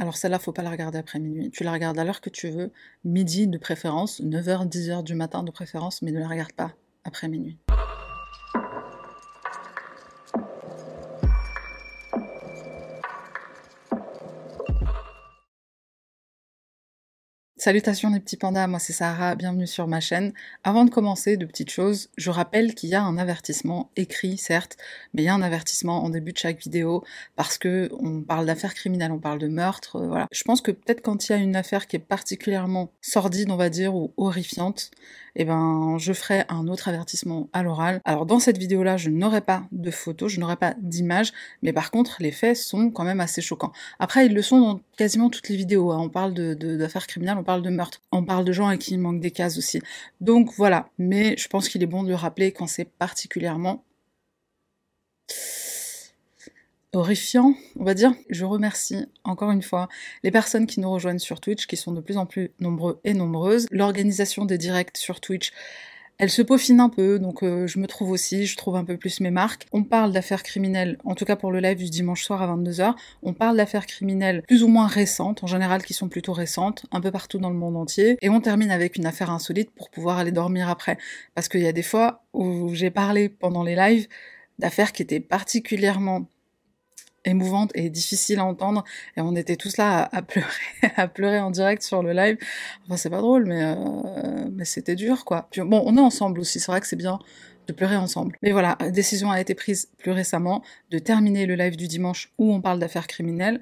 Alors celle-là, faut pas la regarder après minuit. Tu la regardes à l'heure que tu veux, midi de préférence, 9h, 10h du matin de préférence, mais ne la regarde pas après minuit. Salutations les petits pandas, moi c'est Sarah, bienvenue sur ma chaîne. Avant de commencer, de petites choses, je rappelle qu'il y a un avertissement écrit certes, mais il y a un avertissement en début de chaque vidéo parce que on parle d'affaires criminelles, on parle de meurtre, euh, voilà. Je pense que peut-être quand il y a une affaire qui est particulièrement sordide, on va dire, ou horrifiante, eh ben je ferai un autre avertissement à l'oral. Alors dans cette vidéo-là, je n'aurai pas de photos, je n'aurai pas d'images, mais par contre les faits sont quand même assez choquants. Après ils le sont dans quasiment toutes les vidéos. Hein. On parle de d'affaires criminelles, on parle de meurtre, on parle de gens à qui il manque des cases aussi. Donc voilà, mais je pense qu'il est bon de le rappeler quand c'est particulièrement horrifiant, on va dire. Je remercie encore une fois les personnes qui nous rejoignent sur Twitch, qui sont de plus en plus nombreux et nombreuses. L'organisation des directs sur Twitch elle se peaufine un peu, donc euh, je me trouve aussi, je trouve un peu plus mes marques. On parle d'affaires criminelles, en tout cas pour le live du dimanche soir à 22h, on parle d'affaires criminelles plus ou moins récentes, en général qui sont plutôt récentes, un peu partout dans le monde entier, et on termine avec une affaire insolite pour pouvoir aller dormir après. Parce qu'il y a des fois où j'ai parlé pendant les lives d'affaires qui étaient particulièrement émouvante et difficile à entendre. Et on était tous là à, pleurer à pleurer en direct sur le live. Enfin c'est pas drôle mais euh, mais c'était dur quoi. Puis, bon on est ensemble aussi. C'est vrai que c'est bien de pleurer ensemble. Mais voilà décision a été prise plus récemment de terminer le live du dimanche où on parle d'affaires criminelles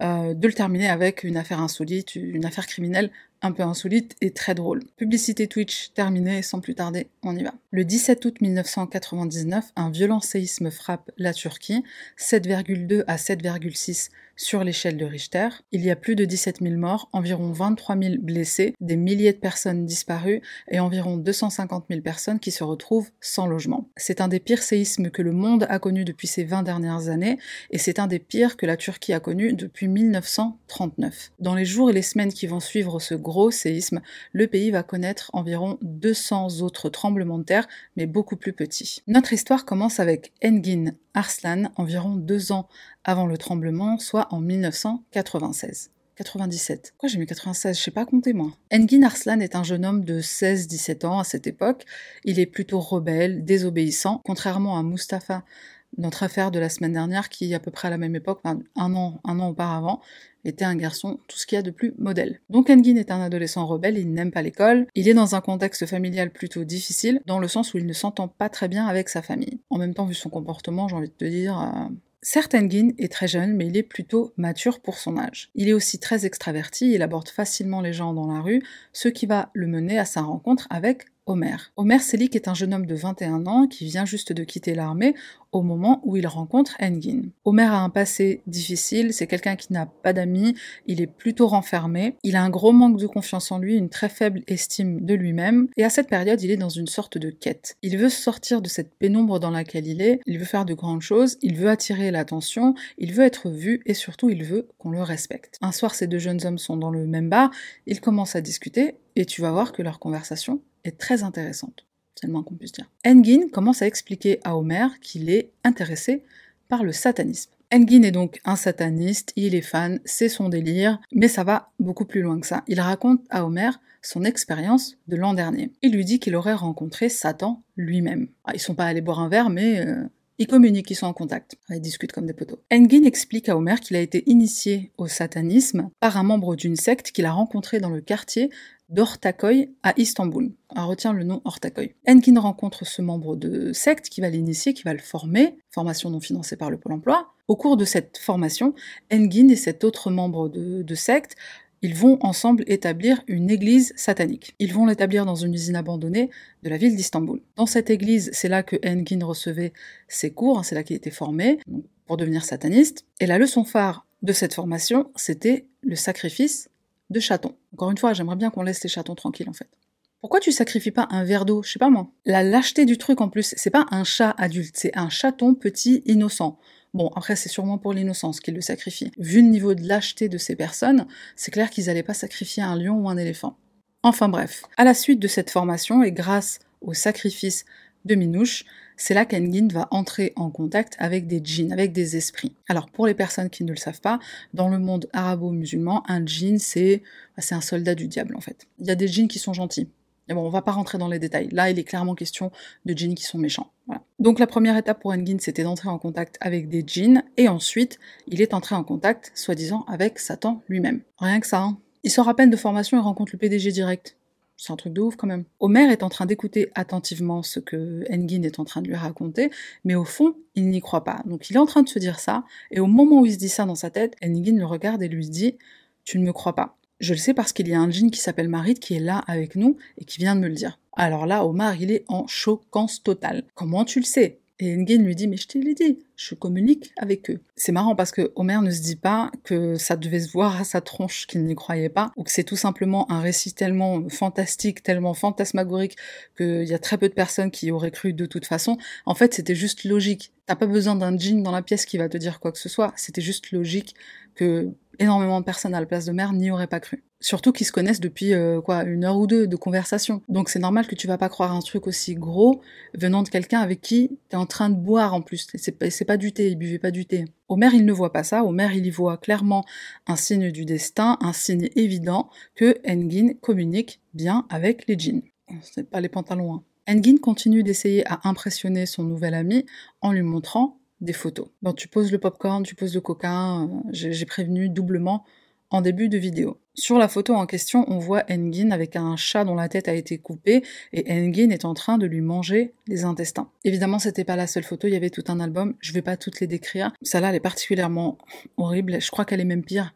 euh, de le terminer avec une affaire insolite une affaire criminelle un peu insolite et très drôle. Publicité Twitch terminée, sans plus tarder, on y va. Le 17 août 1999, un violent séisme frappe la Turquie, 7,2 à 7,6 sur l'échelle de Richter. Il y a plus de 17 000 morts, environ 23 000 blessés, des milliers de personnes disparues et environ 250 000 personnes qui se retrouvent sans logement. C'est un des pires séismes que le monde a connu depuis ces 20 dernières années et c'est un des pires que la Turquie a connu depuis 1939. Dans les jours et les semaines qui vont suivre ce gros séisme, le pays va connaître environ 200 autres tremblements de terre, mais beaucoup plus petits. Notre histoire commence avec Engin Arslan, environ deux ans avant le tremblement, soit en 1996. 97. Pourquoi j'ai mis 96 Je sais pas compter moi. Engin Arslan est un jeune homme de 16-17 ans à cette époque. Il est plutôt rebelle, désobéissant, contrairement à Mustapha, notre affaire de la semaine dernière, qui à peu près à la même époque, un an, auparavant, était un garçon tout ce qu'il y a de plus modèle. Donc Engin est un adolescent rebelle, il n'aime pas l'école, il est dans un contexte familial plutôt difficile, dans le sens où il ne s'entend pas très bien avec sa famille. En même temps, vu son comportement, j'ai envie de te dire, euh, Certes, Engin est très jeune, mais il est plutôt mature pour son âge. Il est aussi très extraverti, il aborde facilement les gens dans la rue, ce qui va le mener à sa rencontre avec Omer. Omer Selik est un jeune homme de 21 ans qui vient juste de quitter l'armée au moment où il rencontre Engin. Omer a un passé difficile, c'est quelqu'un qui n'a pas d'amis, il est plutôt renfermé, il a un gros manque de confiance en lui, une très faible estime de lui-même, et à cette période il est dans une sorte de quête. Il veut sortir de cette pénombre dans laquelle il est, il veut faire de grandes choses, il veut attirer l'attention, il veut être vu et surtout il veut qu'on le respecte. Un soir ces deux jeunes hommes sont dans le même bar, ils commencent à discuter et tu vas voir que leur conversation est très intéressante. C'est le moins qu'on puisse dire. Engin commence à expliquer à Homer qu'il est intéressé par le satanisme. Engin est donc un sataniste, il est fan, c'est son délire, mais ça va beaucoup plus loin que ça. Il raconte à Homer son expérience de l'an dernier. Il lui dit qu'il aurait rencontré Satan lui-même. Ah, ils sont pas allés boire un verre, mais euh, ils communiquent, ils sont en contact. Ils discutent comme des poteaux. Engin explique à Homer qu'il a été initié au satanisme par un membre d'une secte qu'il a rencontré dans le quartier d'Ortaköy à Istanbul. On retient le nom Ortaköy. Engin rencontre ce membre de secte qui va l'initier, qui va le former, formation non financée par le Pôle emploi. Au cours de cette formation, Engin et cet autre membre de, de secte ils vont ensemble établir une église satanique. Ils vont l'établir dans une usine abandonnée de la ville d'Istanbul. Dans cette église, c'est là que Engin recevait ses cours, hein, c'est là qu'il était formé pour devenir sataniste. Et la leçon phare de cette formation, c'était le sacrifice de chatons. Encore une fois, j'aimerais bien qu'on laisse les chatons tranquilles en fait. Pourquoi tu sacrifies pas un verre d'eau? Je sais pas moi. La lâcheté du truc en plus, c'est pas un chat adulte, c'est un chaton petit innocent. Bon, après, c'est sûrement pour l'innocence qu'ils le sacrifient. Vu le niveau de lâcheté de ces personnes, c'est clair qu'ils n'allaient pas sacrifier un lion ou un éléphant. Enfin bref, à la suite de cette formation et grâce au sacrifice de Minouche, c'est là qu'Engin va entrer en contact avec des djinns, avec des esprits. Alors pour les personnes qui ne le savent pas, dans le monde arabo-musulman, un djinn c'est c'est un soldat du diable en fait. Il y a des djinns qui sont gentils. Mais bon, on va pas rentrer dans les détails. Là, il est clairement question de djinns qui sont méchants. Donc la première étape pour Engin, c'était d'entrer en contact avec des djinns, et ensuite, il est entré en contact, soi-disant, avec Satan lui-même. Rien que ça, hein. Il sort à peine de formation et rencontre le PDG direct. C'est un truc de ouf quand même. Omer est en train d'écouter attentivement ce que Engin est en train de lui raconter, mais au fond, il n'y croit pas. Donc il est en train de se dire ça, et au moment où il se dit ça dans sa tête, Engin le regarde et lui dit Tu ne me crois pas. Je le sais parce qu'il y a un djinn qui s'appelle Marit qui est là avec nous et qui vient de me le dire. Alors là, Omar, il est en choquance totale. Comment tu le sais? Et Nguyen lui dit, mais je te l'ai dit, je communique avec eux. C'est marrant parce que Homer ne se dit pas que ça devait se voir à sa tronche qu'il n'y croyait pas, ou que c'est tout simplement un récit tellement fantastique, tellement fantasmagorique, qu'il y a très peu de personnes qui auraient cru de toute façon. En fait, c'était juste logique. T'as pas besoin d'un djinn dans la pièce qui va te dire quoi que ce soit. C'était juste logique que énormément de personnes à la place de mère n'y auraient pas cru. Surtout qu'ils se connaissent depuis euh, quoi une heure ou deux de conversation. Donc c'est normal que tu vas pas croire un truc aussi gros venant de quelqu'un avec qui t'es en train de boire en plus. C'est pas du thé, il buvait pas du thé. Omer il ne voit pas ça, Omer il y voit clairement un signe du destin, un signe évident que Engin communique bien avec les djinns. C'est pas les pantalons. Hein. Engin continue d'essayer à impressionner son nouvel ami en lui montrant des photos. Bon, tu poses le popcorn, tu poses le coca, euh, j'ai prévenu doublement en début de vidéo. Sur la photo en question, on voit Engin avec un chat dont la tête a été coupée et Engin est en train de lui manger les intestins. Évidemment, c'était pas la seule photo, il y avait tout un album, je vais pas toutes les décrire. Celle-là, elle est particulièrement horrible, je crois qu'elle est même pire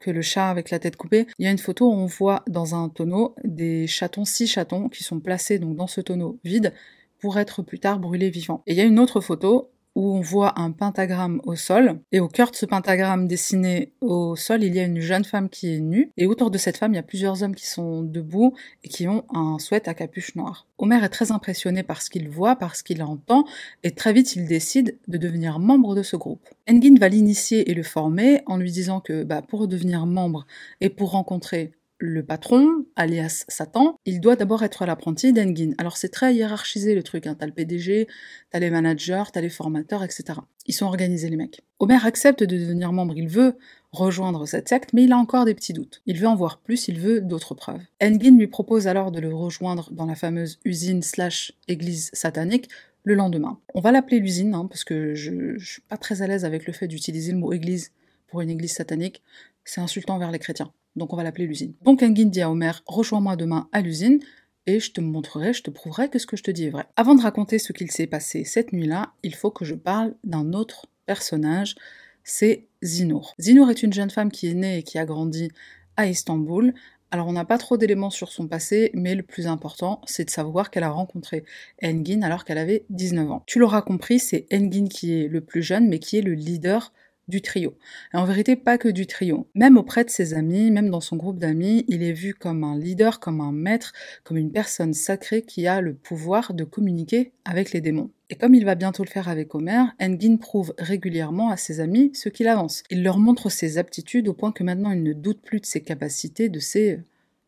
que le chat avec la tête coupée. Il y a une photo où on voit dans un tonneau des chatons, six chatons qui sont placés donc dans ce tonneau vide pour être plus tard brûlés vivants. Et il y a une autre photo où on voit un pentagramme au sol, et au cœur de ce pentagramme dessiné au sol, il y a une jeune femme qui est nue, et autour de cette femme, il y a plusieurs hommes qui sont debout et qui ont un sweat à capuche noire. Omer est très impressionné par ce qu'il voit, par ce qu'il entend, et très vite il décide de devenir membre de ce groupe. Engin va l'initier et le former en lui disant que bah, pour devenir membre et pour rencontrer le patron, alias Satan, il doit d'abord être l'apprenti d'Engin. Alors c'est très hiérarchisé le truc, hein. t'as le PDG, t'as les managers, t'as les formateurs, etc. Ils sont organisés les mecs. Omer accepte de devenir membre, il veut rejoindre cette secte, mais il a encore des petits doutes. Il veut en voir plus, il veut d'autres preuves. Engin lui propose alors de le rejoindre dans la fameuse usine slash église satanique le lendemain. On va l'appeler l'usine, hein, parce que je, je suis pas très à l'aise avec le fait d'utiliser le mot église pour une église satanique. C'est insultant vers les chrétiens donc on va l'appeler l'usine. Donc Engin dit à Homer, rejoins-moi demain à l'usine, et je te montrerai, je te prouverai que ce que je te dis est vrai. Avant de raconter ce qu'il s'est passé cette nuit-là, il faut que je parle d'un autre personnage, c'est Zinour. Zinour est une jeune femme qui est née et qui a grandi à Istanbul. Alors on n'a pas trop d'éléments sur son passé, mais le plus important, c'est de savoir qu'elle a rencontré Engin alors qu'elle avait 19 ans. Tu l'auras compris, c'est Engin qui est le plus jeune, mais qui est le leader du trio. Et en vérité, pas que du trio. Même auprès de ses amis, même dans son groupe d'amis, il est vu comme un leader, comme un maître, comme une personne sacrée qui a le pouvoir de communiquer avec les démons. Et comme il va bientôt le faire avec Homer, Engin prouve régulièrement à ses amis ce qu'il avance. Il leur montre ses aptitudes au point que maintenant il ne doute plus de ses capacités, de ses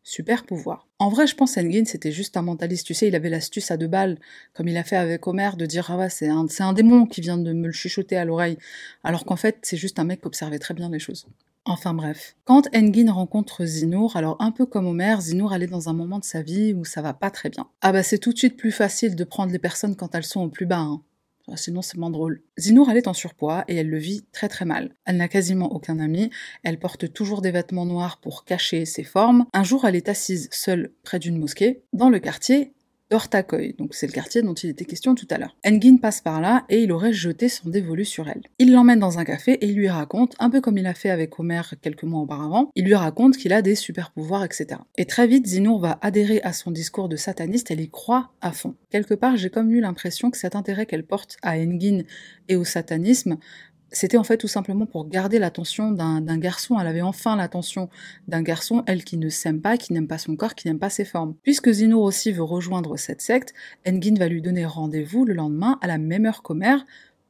super pouvoir. En vrai, je pense Engin, c'était juste un mentaliste. Tu sais, il avait l'astuce à deux balles, comme il a fait avec Homer, de dire Ah ouais, c'est un, démon qui vient de me le chuchoter à l'oreille. Alors qu'en fait, c'est juste un mec qui observait très bien les choses. Enfin bref. Quand Engin rencontre Zinour, alors un peu comme Homer, Zinour est dans un moment de sa vie où ça va pas très bien. Ah bah c'est tout de suite plus facile de prendre les personnes quand elles sont au plus bas. Hein. Ah, sinon c'est moins drôle. Zinour, elle est en surpoids et elle le vit très très mal. Elle n'a quasiment aucun ami, elle porte toujours des vêtements noirs pour cacher ses formes. Un jour, elle est assise seule près d'une mosquée. Dans le quartier, d'Ortakoy, donc c'est le quartier dont il était question tout à l'heure. Engin passe par là et il aurait jeté son dévolu sur elle. Il l'emmène dans un café et il lui raconte, un peu comme il a fait avec Homer quelques mois auparavant, il lui raconte qu'il a des super pouvoirs, etc. Et très vite, Zinour va adhérer à son discours de sataniste, elle y croit à fond. Quelque part, j'ai comme eu l'impression que cet intérêt qu'elle porte à Engin et au satanisme c'était en fait tout simplement pour garder l'attention d'un garçon. Elle avait enfin l'attention d'un garçon, elle qui ne s'aime pas, qui n'aime pas son corps, qui n'aime pas ses formes. Puisque Zinour aussi veut rejoindre cette secte, Engin va lui donner rendez-vous le lendemain à la même heure qu'Homer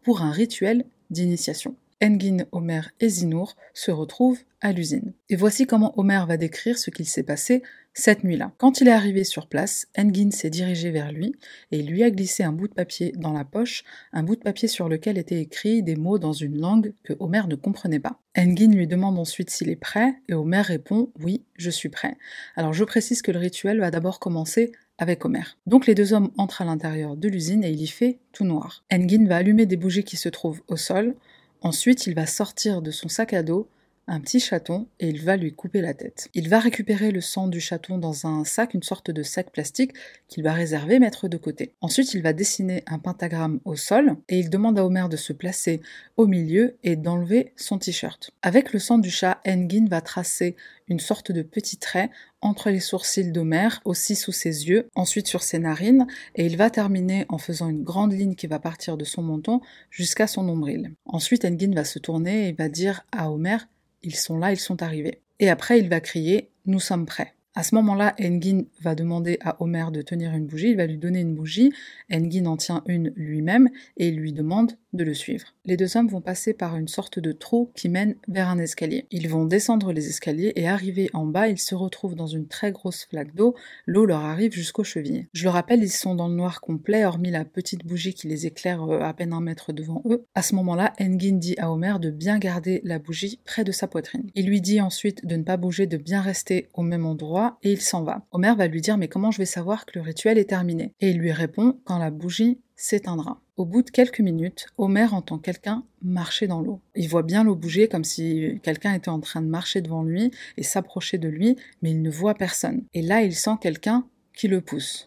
pour un rituel d'initiation. Engin, Omer et Zinour se retrouvent à l'usine. Et voici comment Omer va décrire ce qu'il s'est passé cette nuit-là. Quand il est arrivé sur place, Engin s'est dirigé vers lui et lui a glissé un bout de papier dans la poche, un bout de papier sur lequel étaient écrits des mots dans une langue que Omer ne comprenait pas. Engin lui demande ensuite s'il est prêt et Omer répond oui, je suis prêt. Alors je précise que le rituel va d'abord commencer avec Omer. Donc les deux hommes entrent à l'intérieur de l'usine et il y fait tout noir. Engin va allumer des bougies qui se trouvent au sol. Ensuite, il va sortir de son sac à dos un petit chaton et il va lui couper la tête. Il va récupérer le sang du chaton dans un sac, une sorte de sac plastique qu'il va réserver, mettre de côté. Ensuite, il va dessiner un pentagramme au sol et il demande à Homer de se placer au milieu et d'enlever son t-shirt. Avec le sang du chat, Engin va tracer une sorte de petit trait entre les sourcils d'Homer, aussi sous ses yeux, ensuite sur ses narines, et il va terminer en faisant une grande ligne qui va partir de son menton jusqu'à son nombril. Ensuite, Engin va se tourner et va dire à Homer ils sont là, ils sont arrivés. Et après, il va crier Nous sommes prêts. À ce moment-là, Engin va demander à Homer de tenir une bougie, il va lui donner une bougie, Engin en tient une lui-même et il lui demande de le suivre. Les deux hommes vont passer par une sorte de trou qui mène vers un escalier. Ils vont descendre les escaliers et arriver en bas, ils se retrouvent dans une très grosse flaque d'eau, l'eau leur arrive jusqu'aux chevilles. Je le rappelle, ils sont dans le noir complet, hormis la petite bougie qui les éclaire euh, à peine un mètre devant eux. À ce moment-là, Engin dit à Homer de bien garder la bougie près de sa poitrine. Il lui dit ensuite de ne pas bouger, de bien rester au même endroit et il s'en va. Homer va lui dire mais comment je vais savoir que le rituel est terminé? Et il lui répond quand la bougie s'éteindra. Au bout de quelques minutes, Homer entend quelqu'un marcher dans l'eau. Il voit bien l'eau bouger comme si quelqu'un était en train de marcher devant lui et s'approcher de lui, mais il ne voit personne. Et là, il sent quelqu'un qui le pousse.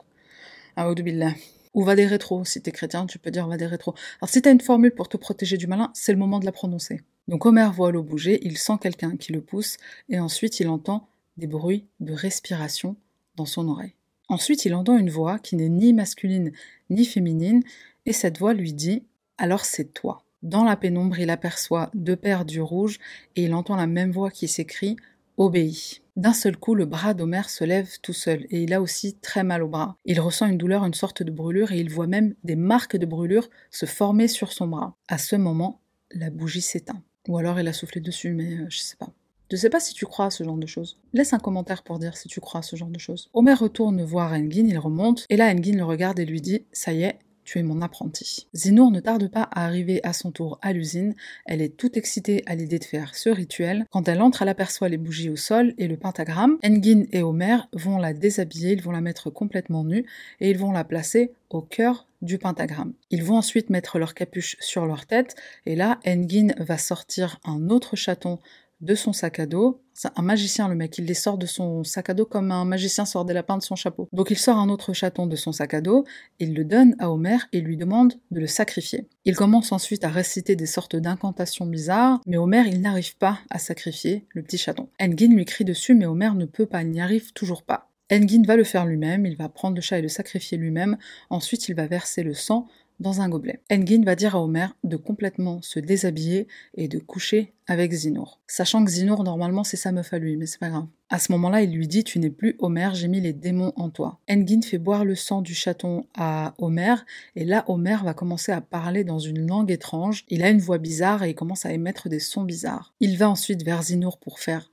Aoudubillah. Ou va des rétros, si t'es chrétien, tu peux dire va des rétros. Alors si t'as une formule pour te protéger du malin, c'est le moment de la prononcer. Donc Homer voit l'eau bouger, il sent quelqu'un qui le pousse, et ensuite il entend des bruits de respiration dans son oreille. Ensuite, il entend une voix qui n'est ni masculine ni féminine, et cette voix lui dit Alors c'est toi. Dans la pénombre, il aperçoit deux paires d'yeux rouges, et il entend la même voix qui s'écrie Obéis. D'un seul coup, le bras d'Homer se lève tout seul, et il a aussi très mal au bras. Il ressent une douleur, une sorte de brûlure, et il voit même des marques de brûlure se former sur son bras. À ce moment, la bougie s'éteint. Ou alors il a soufflé dessus, mais euh, je sais pas. Je sais pas si tu crois à ce genre de choses. Laisse un commentaire pour dire si tu crois à ce genre de choses. Homer retourne voir Engin, il remonte, et là Engin le regarde et lui dit Ça y est, tu es mon apprenti. Zinour ne tarde pas à arriver à son tour à l'usine. Elle est toute excitée à l'idée de faire ce rituel. Quand elle entre, elle aperçoit les bougies au sol et le pentagramme. Engin et Homer vont la déshabiller, ils vont la mettre complètement nue et ils vont la placer au cœur du pentagramme. Ils vont ensuite mettre leur capuche sur leur tête et là, Engin va sortir un autre chaton de son sac à dos. Un magicien, le mec, il les sort de son sac à dos comme un magicien sort des lapins de son chapeau. Donc il sort un autre chaton de son sac à dos, il le donne à Homer et lui demande de le sacrifier. Il commence ensuite à réciter des sortes d'incantations bizarres, mais Homer, il n'arrive pas à sacrifier le petit chaton. Engin lui crie dessus, mais Homer ne peut pas, il n'y arrive toujours pas. Engin va le faire lui-même, il va prendre le chat et le sacrifier lui-même, ensuite il va verser le sang un gobelet. Engin va dire à Homer de complètement se déshabiller et de coucher avec Zinour. Sachant que Zinour, normalement, c'est sa meuf à lui, mais c'est pas grave. À ce moment-là, il lui dit Tu n'es plus Homer, j'ai mis les démons en toi. Engin fait boire le sang du chaton à Homer, et là, Homer va commencer à parler dans une langue étrange. Il a une voix bizarre et il commence à émettre des sons bizarres. Il va ensuite vers Zinour pour faire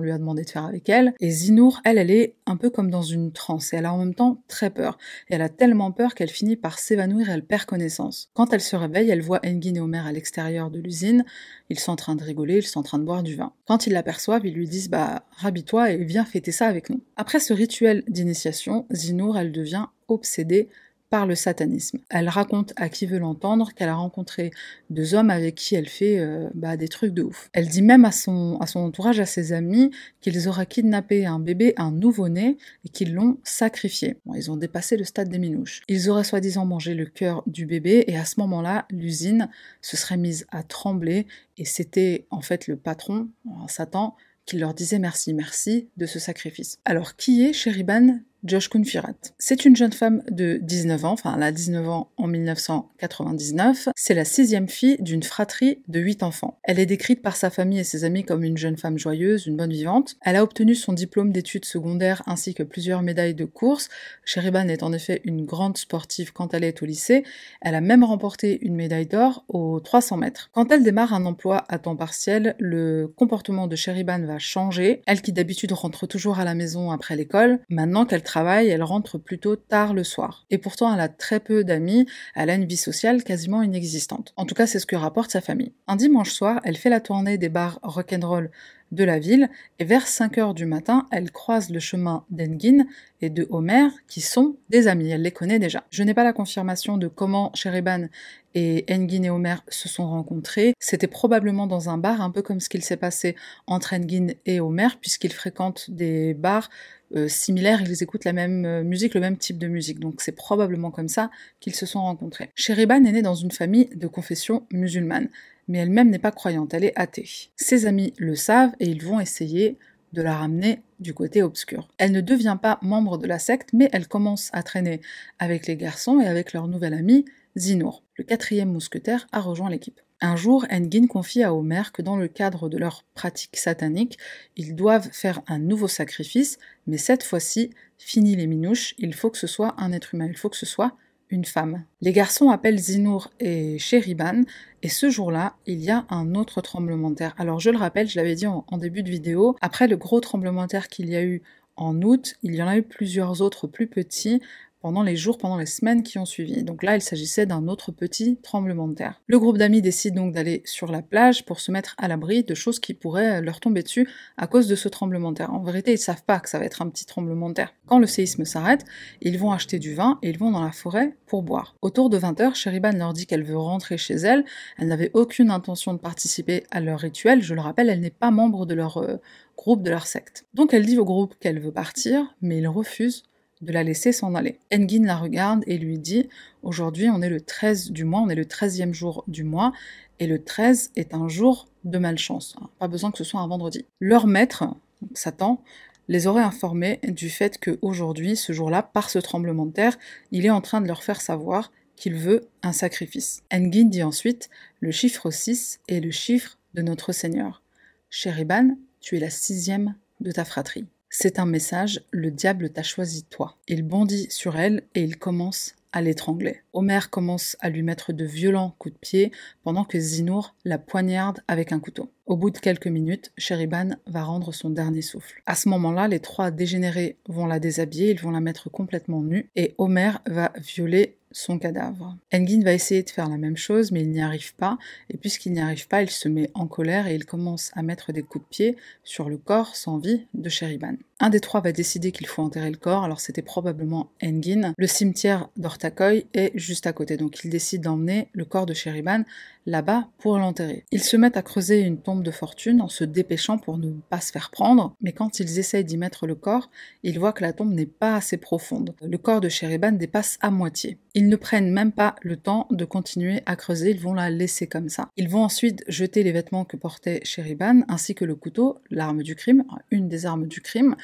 lui a demandé de faire avec elle. Et Zinour, elle, elle est un peu comme dans une transe, et elle a en même temps très peur. Et elle a tellement peur qu'elle finit par s'évanouir et elle perd connaissance. Quand elle se réveille, elle voit Engin et Homer à l'extérieur de l'usine. Ils sont en train de rigoler, ils sont en train de boire du vin. Quand ils l'aperçoivent, ils lui disent Bah, rhabille-toi et viens fêter ça avec nous. Après ce rituel d'initiation, Zinour, elle devient obsédée par le satanisme. Elle raconte à qui veut l'entendre qu'elle a rencontré deux hommes avec qui elle fait euh, bah, des trucs de ouf. Elle dit même à son, entourage, à ses amis, qu'ils auraient kidnappé un bébé, un nouveau-né, et qu'ils l'ont sacrifié. Ils ont dépassé le stade des minouches. Ils auraient soi-disant mangé le cœur du bébé, et à ce moment-là, l'usine se serait mise à trembler, et c'était en fait le patron, Satan, qui leur disait merci, merci de ce sacrifice. Alors qui est Sheriban Josh Kunfirat. C'est une jeune femme de 19 ans, enfin elle a 19 ans en 1999. C'est la sixième fille d'une fratrie de 8 enfants. Elle est décrite par sa famille et ses amis comme une jeune femme joyeuse, une bonne vivante. Elle a obtenu son diplôme d'études secondaires ainsi que plusieurs médailles de course. Sheriban est en effet une grande sportive quand elle est au lycée. Elle a même remporté une médaille d'or aux 300 mètres. Quand elle démarre un emploi à temps partiel, le comportement de Sheriban va changer. Elle qui d'habitude rentre toujours à la maison après l'école, maintenant qu'elle elle rentre plutôt tard le soir. Et pourtant, elle a très peu d'amis, elle a une vie sociale quasiment inexistante. En tout cas, c'est ce que rapporte sa famille. Un dimanche soir, elle fait la tournée des bars rock'n'roll de la ville, et vers 5 heures du matin, elle croise le chemin d'Engin et de Homer, qui sont des amis, elle les connaît déjà. Je n'ai pas la confirmation de comment Sheriban et Engin et Homer se sont rencontrés. C'était probablement dans un bar, un peu comme ce qu'il s'est passé entre Engin et Homer, puisqu'ils fréquentent des bars euh, similaires, ils écoutent la même euh, musique, le même type de musique. Donc c'est probablement comme ça qu'ils se sont rencontrés. Sheriban est née dans une famille de confession musulmane mais elle-même n'est pas croyante, elle est athée. Ses amis le savent et ils vont essayer de la ramener du côté obscur. Elle ne devient pas membre de la secte, mais elle commence à traîner avec les garçons et avec leur nouvel ami, Zinour. Le quatrième mousquetaire a rejoint l'équipe. Un jour, Engin confie à Homer que dans le cadre de leur pratique satanique, ils doivent faire un nouveau sacrifice, mais cette fois-ci, fini les minouches, il faut que ce soit un être humain, il faut que ce soit une femme. Les garçons appellent Zinour et Sheriban, et ce jour-là, il y a un autre tremblement de terre. Alors je le rappelle, je l'avais dit en, en, début de vidéo, après le gros tremblement de terre qu'il y a eu en août, il y en a eu plusieurs autres plus petits, pendant les jours, pendant les semaines qui ont suivi. Donc là, il s'agissait d'un autre petit tremblement de terre. Le groupe d'amis décide donc d'aller sur la plage pour se mettre à l'abri de choses qui pourraient leur tomber dessus à cause de ce tremblement de terre. En vérité, ils savent pas que ça va être un petit tremblement de terre. Quand le séisme s'arrête, ils vont acheter du vin et ils vont dans la forêt pour boire. Autour de 20h, Sheriban leur dit qu'elle veut rentrer chez elle. Elle n'avait aucune intention de participer à leur rituel. Je le rappelle, elle n'est pas membre de leur euh, groupe, de leur secte. Donc elle dit au groupe qu'elle veut partir, mais ils refusent de la laisser s'en aller. Engin la regarde et lui dit Aujourd'hui, on est le 13 du mois, on est le 13e jour du mois, et le 13 est un jour de malchance. Pas besoin que ce soit un vendredi. Leur maître, Satan, les aurait informés du fait qu'aujourd'hui, ce jour-là, par ce tremblement de terre, il est en train de leur faire savoir qu'il veut un sacrifice. Engin dit ensuite Le chiffre 6 est le chiffre de notre Seigneur. Sheriban, tu es la sixième de ta fratrie. C'est un message, le diable t'a choisi toi. Il bondit sur elle et il commence à l'étrangler. Homer commence à lui mettre de violents coups de pied pendant que Zinour la poignarde avec un couteau. Au bout de quelques minutes, Sheriban va rendre son dernier souffle. À ce moment-là, les trois dégénérés vont la déshabiller, ils vont la mettre complètement nue et Homer va violer son cadavre. Engin va essayer de faire la même chose, mais il n'y arrive pas, et puisqu'il n'y arrive pas, il se met en colère et il commence à mettre des coups de pied sur le corps sans vie de Sheriban. Un des trois va décider qu'il faut enterrer le corps, alors c'était probablement Engin. Le cimetière d'Ortakoy est juste à côté, donc il décide d'emmener le corps de Sheriban là-bas pour l'enterrer. Ils se mettent à creuser une tombe de fortune en se dépêchant pour ne pas se faire prendre, mais quand ils essayent d'y mettre le corps, ils voient que la tombe n'est pas assez profonde. Le corps de Sheriban dépasse à moitié. Ils ne prennent même pas le temps de continuer à creuser, ils vont la laisser comme ça. Ils vont ensuite jeter les vêtements que portait Sheriban, ainsi que le couteau, l'arme du crime, une des armes du crime.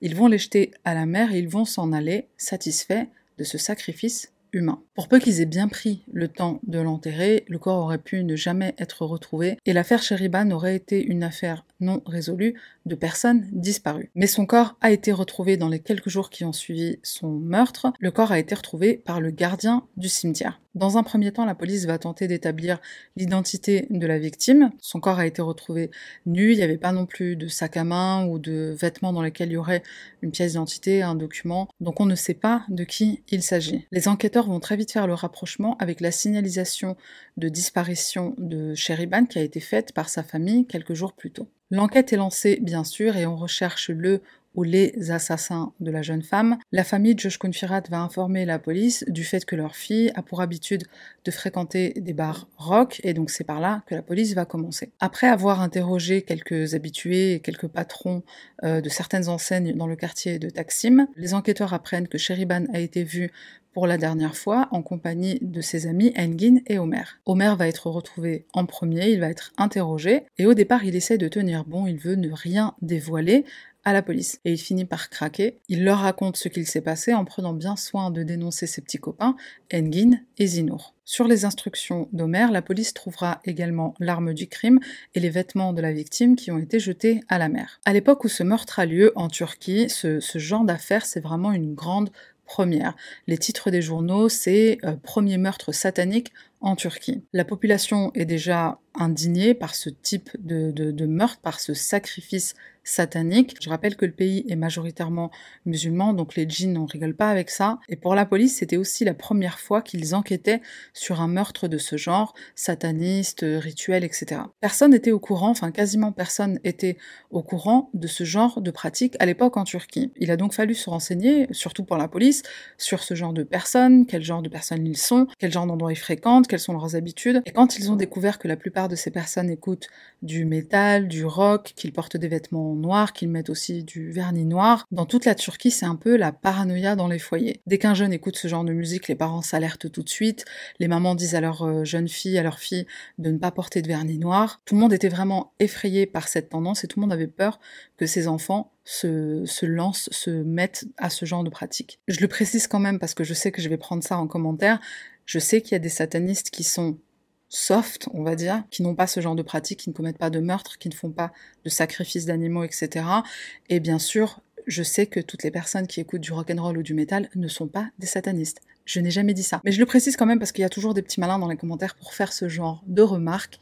Ils vont les jeter à la mer et ils vont s'en aller, satisfaits de ce sacrifice humain. Pour peu qu'ils aient bien pris le temps de l'enterrer, le corps aurait pu ne jamais être retrouvé et l'affaire Sheriban aurait été une affaire non résolue de personnes disparues. Mais son corps a été retrouvé dans les quelques jours qui ont suivi son meurtre. Le corps a été retrouvé par le gardien du cimetière. Dans un premier temps, la police va tenter d'établir l'identité de la victime. Son corps a été retrouvé nu, il n'y avait pas non plus de sac à main ou de vêtements dans lesquels il y aurait une pièce d'identité, un document. Donc on ne sait pas de qui il s'agit. Les enquêteurs vont très vite faire le rapprochement avec la signalisation de disparition de Sheriban qui a été faite par sa famille quelques jours plus tôt. L'enquête est lancée bien sûr et on recherche le ou les assassins de la jeune femme, la famille de Josh Confirat va informer la police du fait que leur fille a pour habitude de fréquenter des bars rock, et donc c'est par là que la police va commencer. Après avoir interrogé quelques habitués et quelques patrons euh, de certaines enseignes dans le quartier de Taksim, les enquêteurs apprennent que Sheriban a été vue pour la dernière fois en compagnie de ses amis Engin et Omer. Omer va être retrouvé en premier, il va être interrogé, et au départ il essaie de tenir bon, il veut ne rien dévoiler, à la police. Et il finit par craquer. Il leur raconte ce qu'il s'est passé en prenant bien soin de dénoncer ses petits copains, Engin et Zinour. Sur les instructions d'Omer, la police trouvera également l'arme du crime et les vêtements de la victime qui ont été jetés à la mer. À l'époque où ce meurtre a lieu en Turquie, ce, ce genre d'affaire, c'est vraiment une grande Les titres des journaux, c'est euh, Premier meurtre satanique en Turquie. La population est déjà indignée par ce type de meurtre, par ce sacrifice satanique. Je rappelle que le pays est majoritairement musulman, donc les djinns, on rigole pas avec ça. Et pour la police, c'était aussi la première fois qu'ils enquêtaient sur un meurtre de ce genre, sataniste, rituel, etc. Personne n'était au courant, enfin quasiment personne était au courant de ce genre de pratique à l'époque en Turquie. Il a donc fallu se renseigner, surtout pour la police, sur ce genre de personnes, quel genre de personnes ils sont, quel genre d'endroits ils fréquentent, quelles sont leurs habitudes. Et quand ils ont découvert que la plupart de ces personnes écoutent du métal, du rock, qu'ils portent des vêtements noir, qu'ils mettent aussi du vernis noir. Dans toute la Turquie, c'est un peu la paranoïa dans les foyers. Dès qu'un jeune écoute ce genre de musique, les parents s'alertent tout de suite, les mamans disent à leur euh, jeune fille, à leur fille, de ne pas porter de vernis noir. Tout le monde était vraiment effrayé par cette tendance et tout le monde avait peur que ses enfants se, se, lancent, se mettent à ce genre de pratique. Je le précise quand même parce que je sais que je vais prendre ça en commentaire. Je sais qu'il y a des satanistes qui sont soft, on va dire, qui n'ont pas ce genre de pratique, qui ne commettent pas de meurtre, qui ne font pas de sacrifices d'animaux, etc. Et bien sûr, je sais que toutes les personnes qui écoutent du rock and roll ou du métal ne sont pas des satanistes. Je n'ai jamais dit ça. Mais je le précise quand même parce qu'il y a toujours des petits malins dans les commentaires pour faire ce genre de remarques.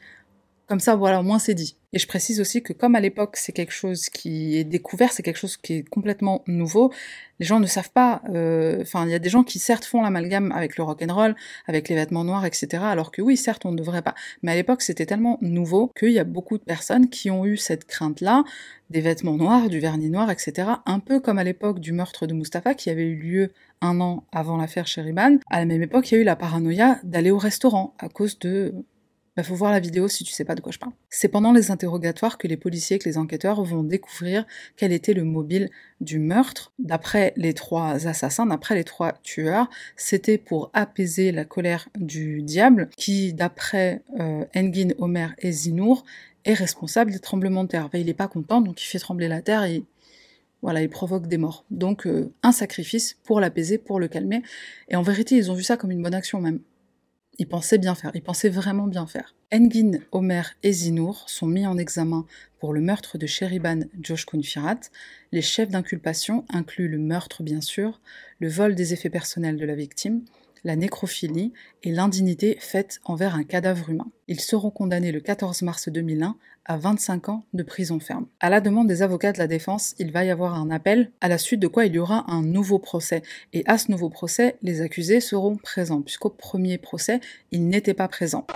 Comme ça, voilà, au moins c'est dit. Et je précise aussi que comme à l'époque c'est quelque chose qui est découvert, c'est quelque chose qui est complètement nouveau, les gens ne savent pas. Euh, enfin, il y a des gens qui certes font l'amalgame avec le rock and roll, avec les vêtements noirs, etc. Alors que oui, certes, on ne devrait pas. Mais à l'époque, c'était tellement nouveau qu'il y a beaucoup de personnes qui ont eu cette crainte-là, des vêtements noirs, du vernis noir, etc. Un peu comme à l'époque du meurtre de Mustapha qui avait eu lieu un an avant l'affaire Sheriban. À la même époque, il y a eu la paranoïa d'aller au restaurant à cause de bah, faut voir la vidéo si tu sais pas de quoi je parle. C'est pendant les interrogatoires que les policiers et que les enquêteurs vont découvrir quel était le mobile du meurtre. D'après les trois assassins, d'après les trois tueurs, c'était pour apaiser la colère du diable qui, d'après euh, Engin, Omer et Zinour, est responsable des tremblements de terre. il est pas content, donc il fait trembler la terre et voilà, il provoque des morts. Donc euh, un sacrifice pour l'apaiser, pour le calmer. Et en vérité, ils ont vu ça comme une bonne action même. Il pensait bien faire, il pensait vraiment bien faire. Engin, Omer et Zinour sont mis en examen pour le meurtre de Sheriban Joshkun Firat. Les chefs d'inculpation incluent le meurtre bien sûr, le vol des effets personnels de la victime, la nécrophilie et l'indignité faite envers un cadavre humain. Ils seront condamnés le 14 mars 2001 à 25 ans de prison ferme. À la demande des avocats de la défense, il va y avoir un appel, à la suite de quoi il y aura un nouveau procès. Et à ce nouveau procès, les accusés seront présents, puisqu'au premier procès, ils n'étaient pas présents.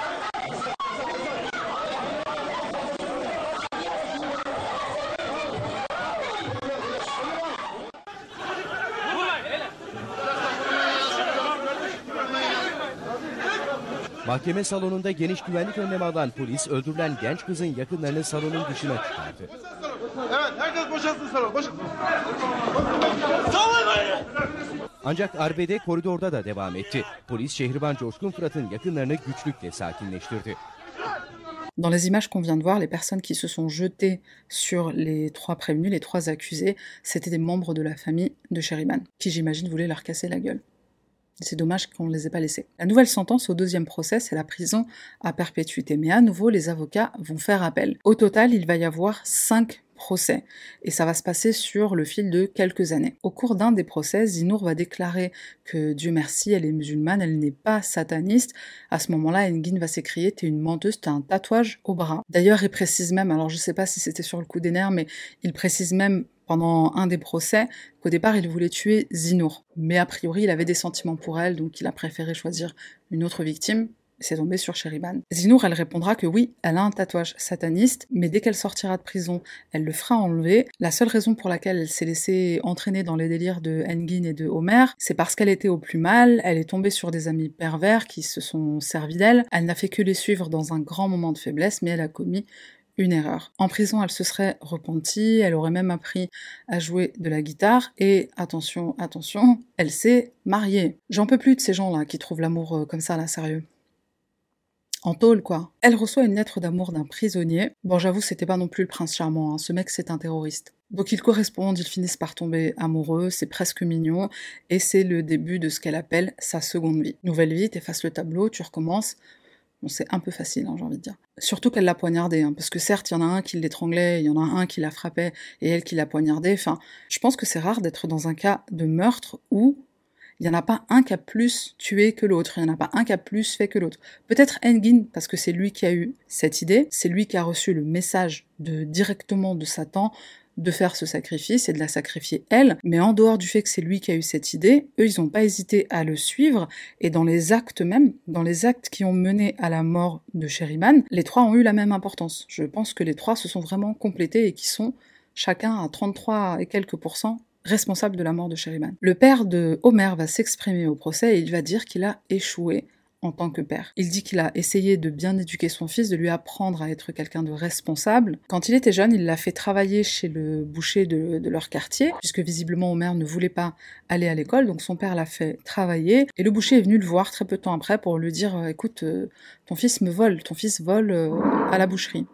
Mahkeme salonunda geniş güvenlik önlemi alan polis öldürülen genç kızın yakınlarını salonun dışına çıkardı. Evet herkes boşalsın salon. Boş... Ancak arbede koridorda da devam etti. Polis Şehriban Coşkun Fırat'ın yakınlarını güçlükle sakinleştirdi. Dans les images qu'on vient de voir, les personnes qui se sont jetées sur les trois prévenus, les trois accusés, c'était des membres de la famille de Sheriban, qui j'imagine voulaient leur casser la gueule. C'est dommage qu'on ne les ait pas laissés. La nouvelle sentence au deuxième procès, c'est la prison à perpétuité. Mais à nouveau, les avocats vont faire appel. Au total, il va y avoir cinq procès. Et ça va se passer sur le fil de quelques années. Au cours d'un des procès, Zinour va déclarer que Dieu merci, elle est musulmane, elle n'est pas sataniste. À ce moment-là, Engin va s'écrier T'es une menteuse, t'as un tatouage au bras. D'ailleurs, il précise même, alors je sais pas si c'était sur le coup des nerfs, mais il précise même pendant un des procès qu'au départ il voulait tuer Zinour. Mais a priori il avait des sentiments pour elle, donc il a préféré choisir une autre victime. C'est tombé sur Sheriban. Zinour, elle répondra que oui, elle a un tatouage sataniste, mais dès qu'elle sortira de prison, elle le fera enlever. La seule raison pour laquelle elle s'est laissée entraîner dans les délires de Engin et de Homer, c'est parce qu'elle était au plus mal, elle est tombée sur des amis pervers qui se sont servis d'elle, elle n'a fait que les suivre dans un grand moment de faiblesse, mais elle a commis une erreur. En prison, elle se serait repentie, elle aurait même appris à jouer de la guitare, et attention, attention, elle s'est mariée. J'en peux plus de ces gens-là qui trouvent l'amour euh, comme ça, là, sérieux en tôle, quoi. Elle reçoit une lettre d'amour d'un prisonnier. Bon, j'avoue, c'était pas non plus le prince charmant, hein. ce mec, c'est un terroriste. Donc ils correspondent, ils finissent par tomber amoureux, c'est presque mignon, et c'est le début de ce qu'elle appelle sa seconde vie. Nouvelle vie, t'effaces le tableau, tu recommences. C'est un peu facile, hein, j'ai envie de dire. Surtout qu'elle l'a poignardé, hein, parce que certes, il y en a un qui l'étranglait, il y en a un qui la frappait, et elle qui l'a poignardé. Enfin, je pense que c'est rare d'être dans un cas de meurtre où il n'y en a pas un qui a plus tué que l'autre, il n'y en a pas un qui a plus fait que l'autre. Peut-être Engin, parce que c'est lui qui a eu cette idée, c'est lui qui a reçu le message directement de Satan de faire ce sacrifice et de la sacrifier elle, mais en dehors du fait que c'est lui qui a eu cette idée, eux ils n'ont pas hésité à le suivre, et dans les actes même, dans les actes qui ont mené à la mort de Sheriman, les trois ont eu la même importance. Je pense que les trois se sont vraiment complétés et qui sont chacun à 33 et quelques pourcents responsable de la mort de Sherryman. Le père de Homer va s'exprimer au procès et il va dire qu'il a échoué en tant que père. Il dit qu'il a essayé de bien éduquer son fils, de lui apprendre à être quelqu'un de responsable. Quand il était jeune, il l'a fait travailler chez le boucher de, leur quartier, puisque visiblement Homer ne voulait pas aller à l'école, donc son père l'a fait travailler. Et le boucher est venu le voir très peu de temps après pour lui dire "Écoute, euh, ton fils me vole, ton fils vole euh, à la boucherie."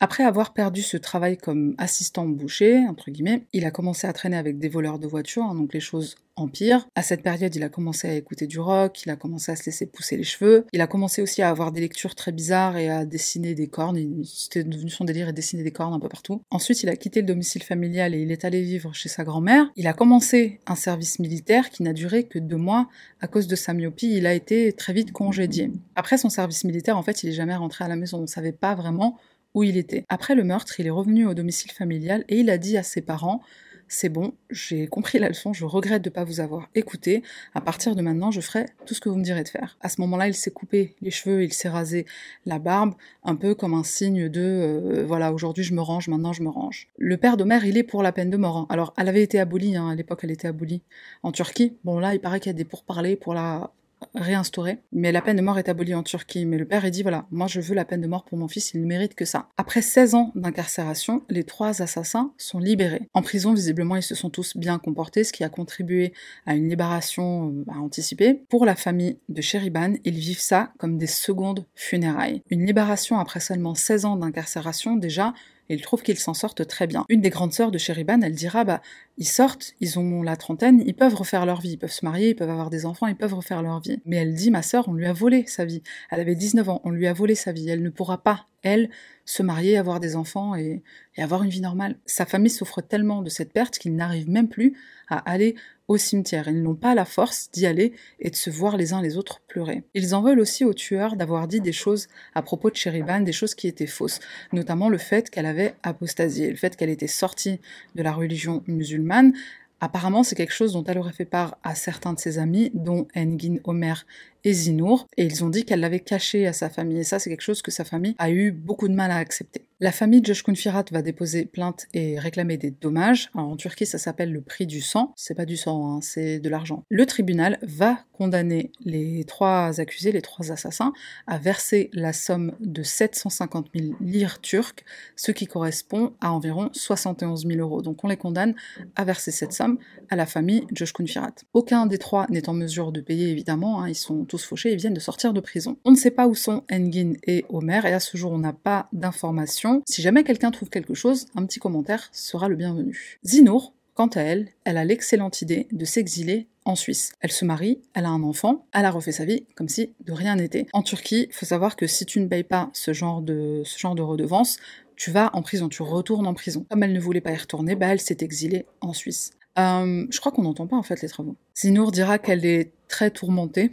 Après avoir perdu ce travail comme assistant boucher, entre guillemets, il a commencé à traîner avec des voleurs de voitures, hein, donc les choses empirent. À cette période, il a commencé à écouter du rock, il a commencé à se laisser pousser les cheveux, il a commencé aussi à avoir des lectures très bizarres et à dessiner des cornes, c'était devenu son délire et dessiner des cornes un peu partout. Ensuite, il a quitté le domicile familial et il est allé vivre chez sa grand-mère. Il a commencé un service militaire qui n'a duré que deux mois. À cause de sa myopie, il a été très vite congédié. Après son service militaire, en fait, il est jamais rentré à la maison, on ne savait pas vraiment où il était. Après le meurtre, il est revenu au domicile familial et il a dit à ses parents c'est bon, j'ai compris la leçon, je regrette de ne pas vous avoir écouté. À partir de maintenant, je ferai tout ce que vous me direz de faire. À ce moment-là, il s'est coupé les cheveux, il s'est rasé la barbe, un peu comme un signe de euh, voilà, aujourd'hui je me range, maintenant je me range. Le père d'Omer, il est pour la peine de mort. Hein. Alors, elle avait été abolie, hein, à l'époque, elle était abolie en Turquie. Bon, là, il paraît qu'il y a des pourparlers pour la réinstaurée. Mais la peine de mort est abolie en Turquie. Mais le père a dit voilà, moi je veux la peine de mort pour mon fils, il ne mérite que ça. Après 16 ans d'incarcération, les trois assassins sont libérés. En prison, visiblement, ils se sont tous bien comportés, ce qui a contribué à une libération euh, anticipée. Pour la famille de Sheriban, ils vivent ça comme des secondes funérailles. Une libération après seulement 16 ans d'incarcération, déjà, il trouve qu'ils s'en sortent très bien. Une des grandes sœurs de Sheriban, elle dira bah ils sortent, ils ont la trentaine, ils peuvent refaire leur vie, ils peuvent se marier, ils peuvent avoir des enfants, ils peuvent refaire leur vie. Mais elle dit ma sœur, on lui a volé sa vie. Elle avait 19 ans, on lui a volé sa vie. Elle ne pourra pas, elle, se marier, avoir des enfants et avoir une vie normale. Sa famille souffre tellement de cette perte qu'il n'arrive même plus à aller au cimetière. Ils n'ont pas la force d'y aller et de se voir les uns les autres pleurer. Ils en veulent aussi au tueur d'avoir dit des choses à propos de Sheriban, des choses qui étaient fausses, notamment le fait qu'elle avait apostasié, le fait qu'elle était sortie de la religion musulmane. Apparemment, c'est quelque chose dont elle aurait fait part à certains de ses amis, dont Engin Omer et Zinour, et ils ont dit qu'elle l'avait caché à sa famille, et ça c'est quelque chose que sa famille a eu beaucoup de mal à accepter. La famille de Josh Kunfirat va déposer plainte et réclamer des dommages. en Turquie, ça s'appelle le prix du sang. C'est pas du sang, hein, c'est de l'argent. Le tribunal va condamner les trois accusés, les trois assassins, à verser la somme de 750 000 lires turques, ce qui correspond à environ 71 000 euros. Donc on les condamne à verser cette somme à la famille Josh Kunfirat. Aucun des trois n'est en mesure de payer, évidemment. Hein, ils sont tous fauchés et viennent de sortir de prison. On ne sait pas où sont Engin et Omer, et à ce jour, on n'a pas d'informations. Si jamais quelqu'un trouve quelque chose, un petit commentaire sera le bienvenu. Zinour, quant à elle, elle a l'excellente idée de s'exiler en Suisse. Elle se marie, elle a un enfant, elle a refait sa vie comme si de rien n'était. En Turquie, il faut savoir que si tu ne payes pas ce genre de, ce genre de redevance, tu vas en prison, tu retournes en prison. Comme elle ne voulait pas y retourner, bah elle s'est exilée en Suisse. Euh, je crois qu'on n'entend pas en fait les travaux. Zinour dira qu'elle est très tourmentée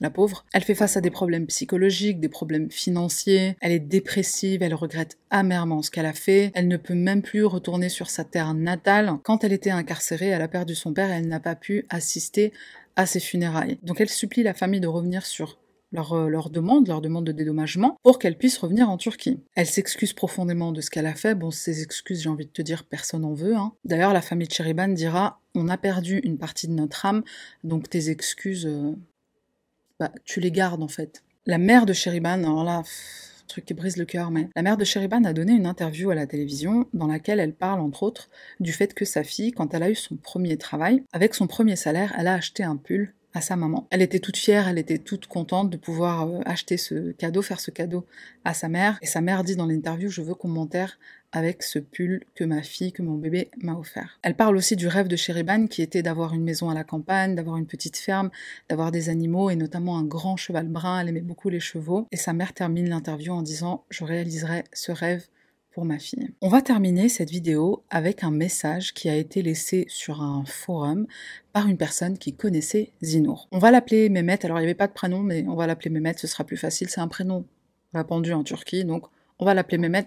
la pauvre. Elle fait face à des problèmes psychologiques, des problèmes financiers, elle est dépressive, elle regrette amèrement ce qu'elle a fait, elle ne peut même plus retourner sur sa terre natale. Quand elle était incarcérée, elle a perdu son père et elle n'a pas pu assister à ses funérailles. Donc elle supplie la famille de revenir sur leur, euh, demande, leur demande de dédommagement, pour qu'elle puisse revenir en Turquie. Elle s'excuse profondément de ce qu'elle a fait. Bon, ces excuses, j'ai envie de te dire, personne n'en veut. Hein. D'ailleurs, la famille de Cheriban dira On a perdu une partie de notre âme, donc tes excuses, euh, bah, tu les gardes en fait. La mère de Sheriban, alors là, truc qui brise le cœur, mais la mère de Sheriban a donné une interview à la télévision dans laquelle elle parle entre autres du fait que sa fille, quand elle a eu son premier travail, avec son premier salaire, elle a acheté un pull à sa maman. Elle était toute fière, elle était toute contente de pouvoir euh, acheter ce cadeau, faire ce cadeau à sa mère. Et sa mère dit dans l'interview, je veux qu'on m'enterre avec ce pull que ma fille, que mon bébé m'a offert. Elle parle aussi du rêve de Sheriban qui était d'avoir une maison à la campagne, d'avoir une petite ferme, d'avoir des animaux et notamment un grand cheval brun. Elle aimait beaucoup les chevaux. Et sa mère termine l'interview en disant Je réaliserai ce rêve pour ma fille. On va terminer cette vidéo avec un message qui a été laissé sur un forum par une personne qui connaissait Zinour. On va l'appeler Mehmet, alors il n'y avait pas de prénom, mais on va l'appeler Mehmet, ce sera plus facile, c'est un prénom répandu en Turquie, donc on va l'appeler Mehmet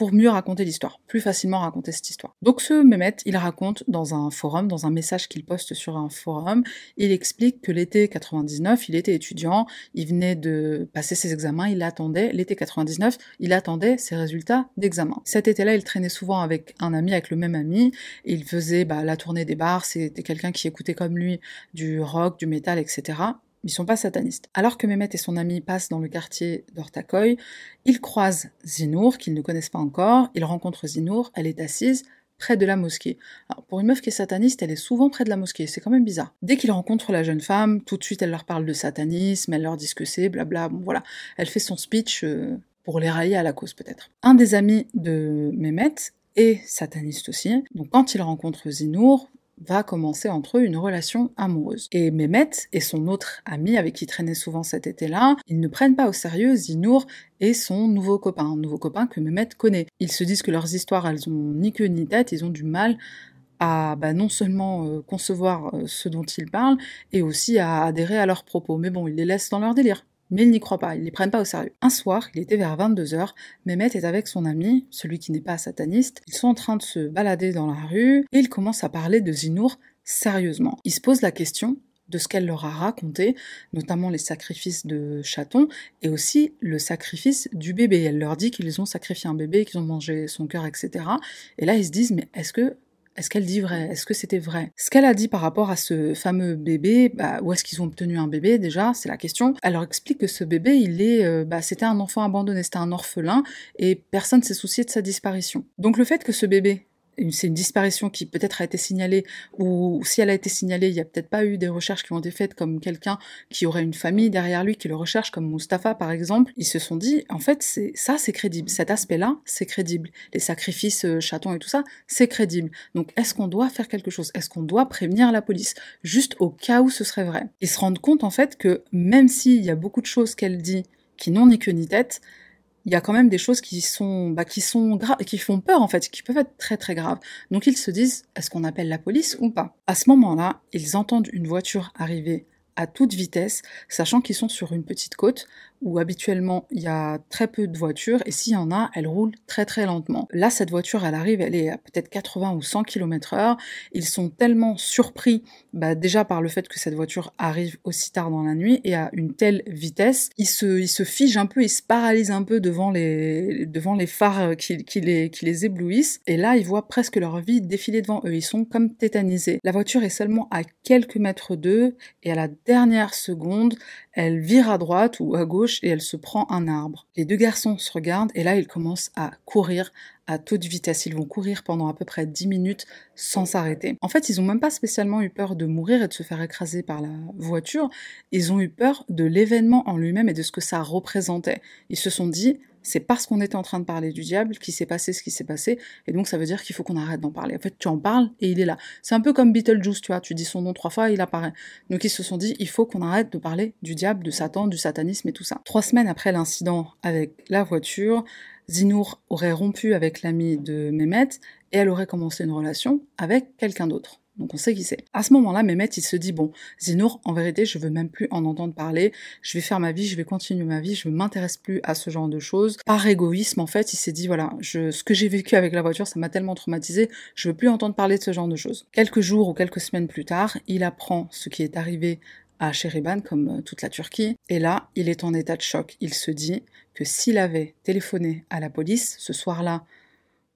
pour mieux raconter l'histoire, plus facilement raconter cette histoire. Donc ce Mehmet, il raconte dans un forum, dans un message qu'il poste sur un forum, il explique que l'été 99, il était étudiant, il venait de passer ses examens, il attendait, l'été 99, il attendait ses résultats d'examen. Cet été-là, il traînait souvent avec un ami, avec le même ami, il faisait bah, la tournée des bars, c'était quelqu'un qui écoutait comme lui du rock, du métal, etc ils sont pas satanistes. Alors que Mehmet et son ami passent dans le quartier d'Ortakoy, ils croisent Zinour, qu'ils ne connaissent pas encore, ils rencontrent Zinour, elle est assise près de la mosquée. Alors, pour une meuf qui est sataniste, elle est souvent près de la mosquée, c'est quand même bizarre. Dès qu'ils rencontrent la jeune femme, tout de suite elle leur parle de satanisme, elle leur dit ce que c'est, blabla, voilà. Elle fait son speech euh, pour les railler à la cause peut-être. Un des amis de Mehmet est sataniste aussi, donc quand il rencontre Zinour, va commencer entre eux une relation amoureuse. Et Mehmet et son autre ami avec qui traînait souvent cet été-là, ils ne prennent pas au sérieux Zinour et son nouveau copain, un nouveau copain que Mehmet connaît. Ils se disent que leurs histoires, elles ont ni queue ni tête, ils ont du mal à bah, non seulement euh, concevoir euh, ce dont ils parlent, et aussi à adhérer à leurs propos. Mais bon, ils les laissent dans leur délire mais ils n'y croient pas, ils les prennent pas au sérieux. Un soir, il était vers 22h, Mehmet est avec son ami, celui qui n'est pas sataniste, ils sont en train de se balader dans la rue, et ils commencent à parler de Zinour sérieusement. Ils se posent la question de ce qu'elle leur a raconté, notamment les sacrifices de chatons et aussi le sacrifice du bébé. Elle leur dit qu'ils ont sacrifié un bébé, qu'ils ont mangé son cœur, etc. Et là, ils se disent, mais est-ce que est-ce qu'elle dit vrai? Est-ce que c'était vrai? Ce qu'elle a dit par rapport à ce fameux bébé, bah, où est-ce qu'ils ont obtenu un bébé déjà C'est la question. Elle leur explique que ce bébé, il est, euh, bah, c'était un enfant abandonné, c'était un orphelin, et personne s'est soucié de sa disparition. Donc le fait que ce bébé c'est une disparition qui peut-être a été signalée, ou si elle a été signalée, il n'y a peut-être pas eu des recherches qui ont été faites comme quelqu'un qui aurait une famille derrière lui qui le recherche, comme Mustapha par exemple. Ils se sont dit, en fait, c'est ça, c'est crédible. Cet aspect-là, c'est crédible. Les sacrifices euh, chatons et tout ça, c'est crédible. Donc, est-ce qu'on doit faire quelque chose? Est-ce qu'on doit prévenir la police? Juste au cas où ce serait vrai. Ils se rendent compte en fait que même s'il y a beaucoup de choses qu'elle dit qui n'ont ni queue ni tête, il y a quand même des choses qui sont, bah, qui sont qui font peur en fait, qui peuvent être très très graves. Donc ils se disent, est-ce qu'on appelle la police ou pas? À ce moment-là, ils entendent une voiture arriver à toute vitesse, sachant qu'ils sont sur une petite côte où habituellement il y a très peu de voitures et s'il y en a, elles roulent très très lentement. Là, cette voiture, elle arrive, elle est à peut-être 80 ou 100 km heure. Ils sont tellement surpris, bah, déjà par le fait que cette voiture arrive aussi tard dans la nuit et à une telle vitesse, ils se, ils se figent un peu, ils se paralysent un peu devant les, devant les phares qui, qui, les, qui les éblouissent. Et là, ils voient presque leur vie défiler devant eux. Ils sont comme tétanisés. La voiture est seulement à quelques mètres d'eux et à la dernière seconde, elle vire à droite ou à gauche et elle se prend un arbre. Les deux garçons se regardent et là ils commencent à courir à toute vitesse. Ils vont courir pendant à peu près 10 minutes sans s'arrêter. En fait, ils ont même pas spécialement eu peur de mourir et de se faire écraser par la voiture. Ils ont eu peur de l'événement en lui-même et de ce que ça représentait. Ils se sont dit, c'est parce qu'on était en train de parler du diable qu'il s'est passé ce qui s'est passé, et donc ça veut dire qu'il faut qu'on arrête d'en parler. En fait, tu en parles et il est là. C'est un peu comme Beetlejuice, tu vois, tu dis son nom trois fois, il apparaît. Donc ils se sont dit, il faut qu'on arrête de parler du diable, de Satan, du satanisme et tout ça. Trois semaines après l'incident avec la voiture, Zinour aurait rompu avec l'ami de Mehmet et elle aurait commencé une relation avec quelqu'un d'autre. Donc on sait qui c'est. À ce moment-là, Mehmet, il se dit, bon, Zinour, en vérité, je veux même plus en entendre parler, je vais faire ma vie, je vais continuer ma vie, je ne m'intéresse plus à ce genre de choses. Par égoïsme, en fait, il s'est dit, voilà, ce que j'ai vécu avec la voiture, ça m'a tellement traumatisé, je veux plus entendre parler de ce genre de choses. Quelques jours ou quelques semaines plus tard, il apprend ce qui est arrivé à Sheriban, comme euh, toute la Turquie. Et là, il est en état de choc. Il se dit que s'il avait téléphoné à la police ce soir-là,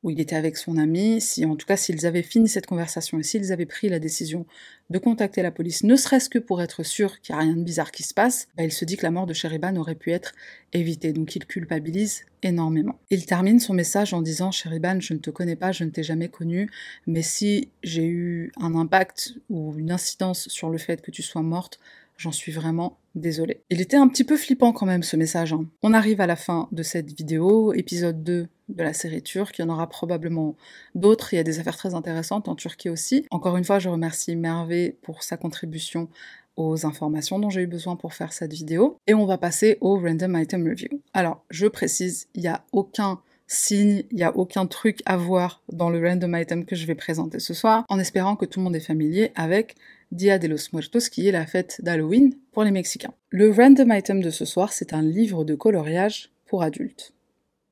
où il était avec son ami, si en tout cas s'ils avaient fini cette conversation et s'ils avaient pris la décision de contacter la police, ne serait-ce que pour être sûr qu'il n'y a rien de bizarre qui se passe, bah, il se dit que la mort de Sheriban aurait pu être évitée, donc il culpabilise énormément. Il termine son message en disant Sheriban, je ne te connais pas, je ne t'ai jamais connu, mais si j'ai eu un impact ou une incidence sur le fait que tu sois morte, J'en suis vraiment désolée. Il était un petit peu flippant quand même ce message. Hein. On arrive à la fin de cette vidéo, épisode 2 de la série turque. Il y en aura probablement d'autres. Il y a des affaires très intéressantes en Turquie aussi. Encore une fois, je remercie Mervé pour sa contribution aux informations dont j'ai eu besoin pour faire cette vidéo. Et on va passer au Random Item Review. Alors, je précise, il n'y a aucun signe, il n'y a aucun truc à voir dans le random item que je vais présenter ce soir, en espérant que tout le monde est familier avec Dia de los Muertos, qui est la fête d'Halloween pour les Mexicains. Le random item de ce soir, c'est un livre de coloriage pour adultes.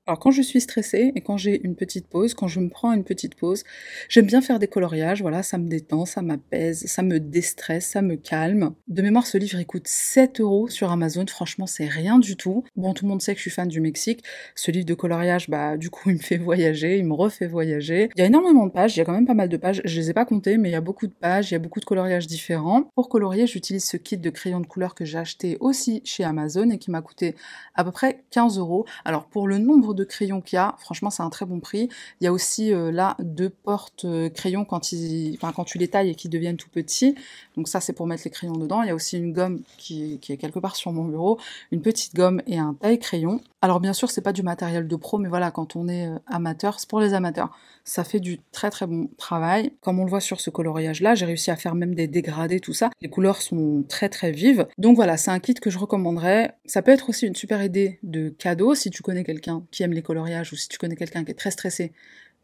Alors quand je suis stressée et quand j'ai une petite pause, quand je me prends une petite pause, j'aime bien faire des coloriages, voilà, ça me détend, ça m'apaise, ça me déstresse, ça me calme. De mémoire, ce livre il coûte 7 euros sur Amazon, franchement c'est rien du tout. Bon, tout le monde sait que je suis fan du Mexique, ce livre de coloriage, bah du coup il me fait voyager, il me refait voyager. Il y a énormément de pages, il y a quand même pas mal de pages, je les ai pas comptées, mais il y a beaucoup de pages, il y a beaucoup de coloriages différents. Pour colorier, j'utilise ce kit de crayons de couleur que j'ai acheté aussi chez Amazon et qui m'a coûté à peu près 15 euros. Alors pour le nombre de crayons qu'il y a, franchement c'est un très bon prix. Il y a aussi euh, là deux portes euh, crayons quand, ils, enfin, quand tu les tailles et qu'ils deviennent tout petits. Donc ça c'est pour mettre les crayons dedans. Il y a aussi une gomme qui, qui est quelque part sur mon bureau, une petite gomme et un taille crayon. Alors bien sûr c'est pas du matériel de pro, mais voilà quand on est euh, amateur, c'est pour les amateurs. Ça fait du très très bon travail. Comme on le voit sur ce coloriage là, j'ai réussi à faire même des dégradés, tout ça. Les couleurs sont très très vives. Donc voilà, c'est un kit que je recommanderais. Ça peut être aussi une super idée de cadeau si tu connais quelqu'un les coloriages ou si tu connais quelqu'un qui est très stressé,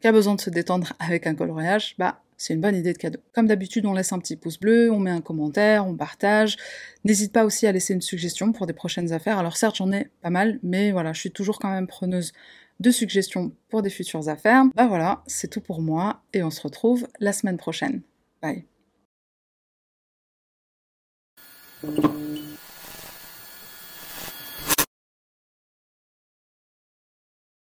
qui a besoin de se détendre avec un coloriage, bah c'est une bonne idée de cadeau. Comme d'habitude, on laisse un petit pouce bleu, on met un commentaire, on partage. N'hésite pas aussi à laisser une suggestion pour des prochaines affaires. Alors certes, j'en ai pas mal, mais voilà, je suis toujours quand même preneuse de suggestions pour des futures affaires. Bah voilà, c'est tout pour moi et on se retrouve la semaine prochaine. Bye.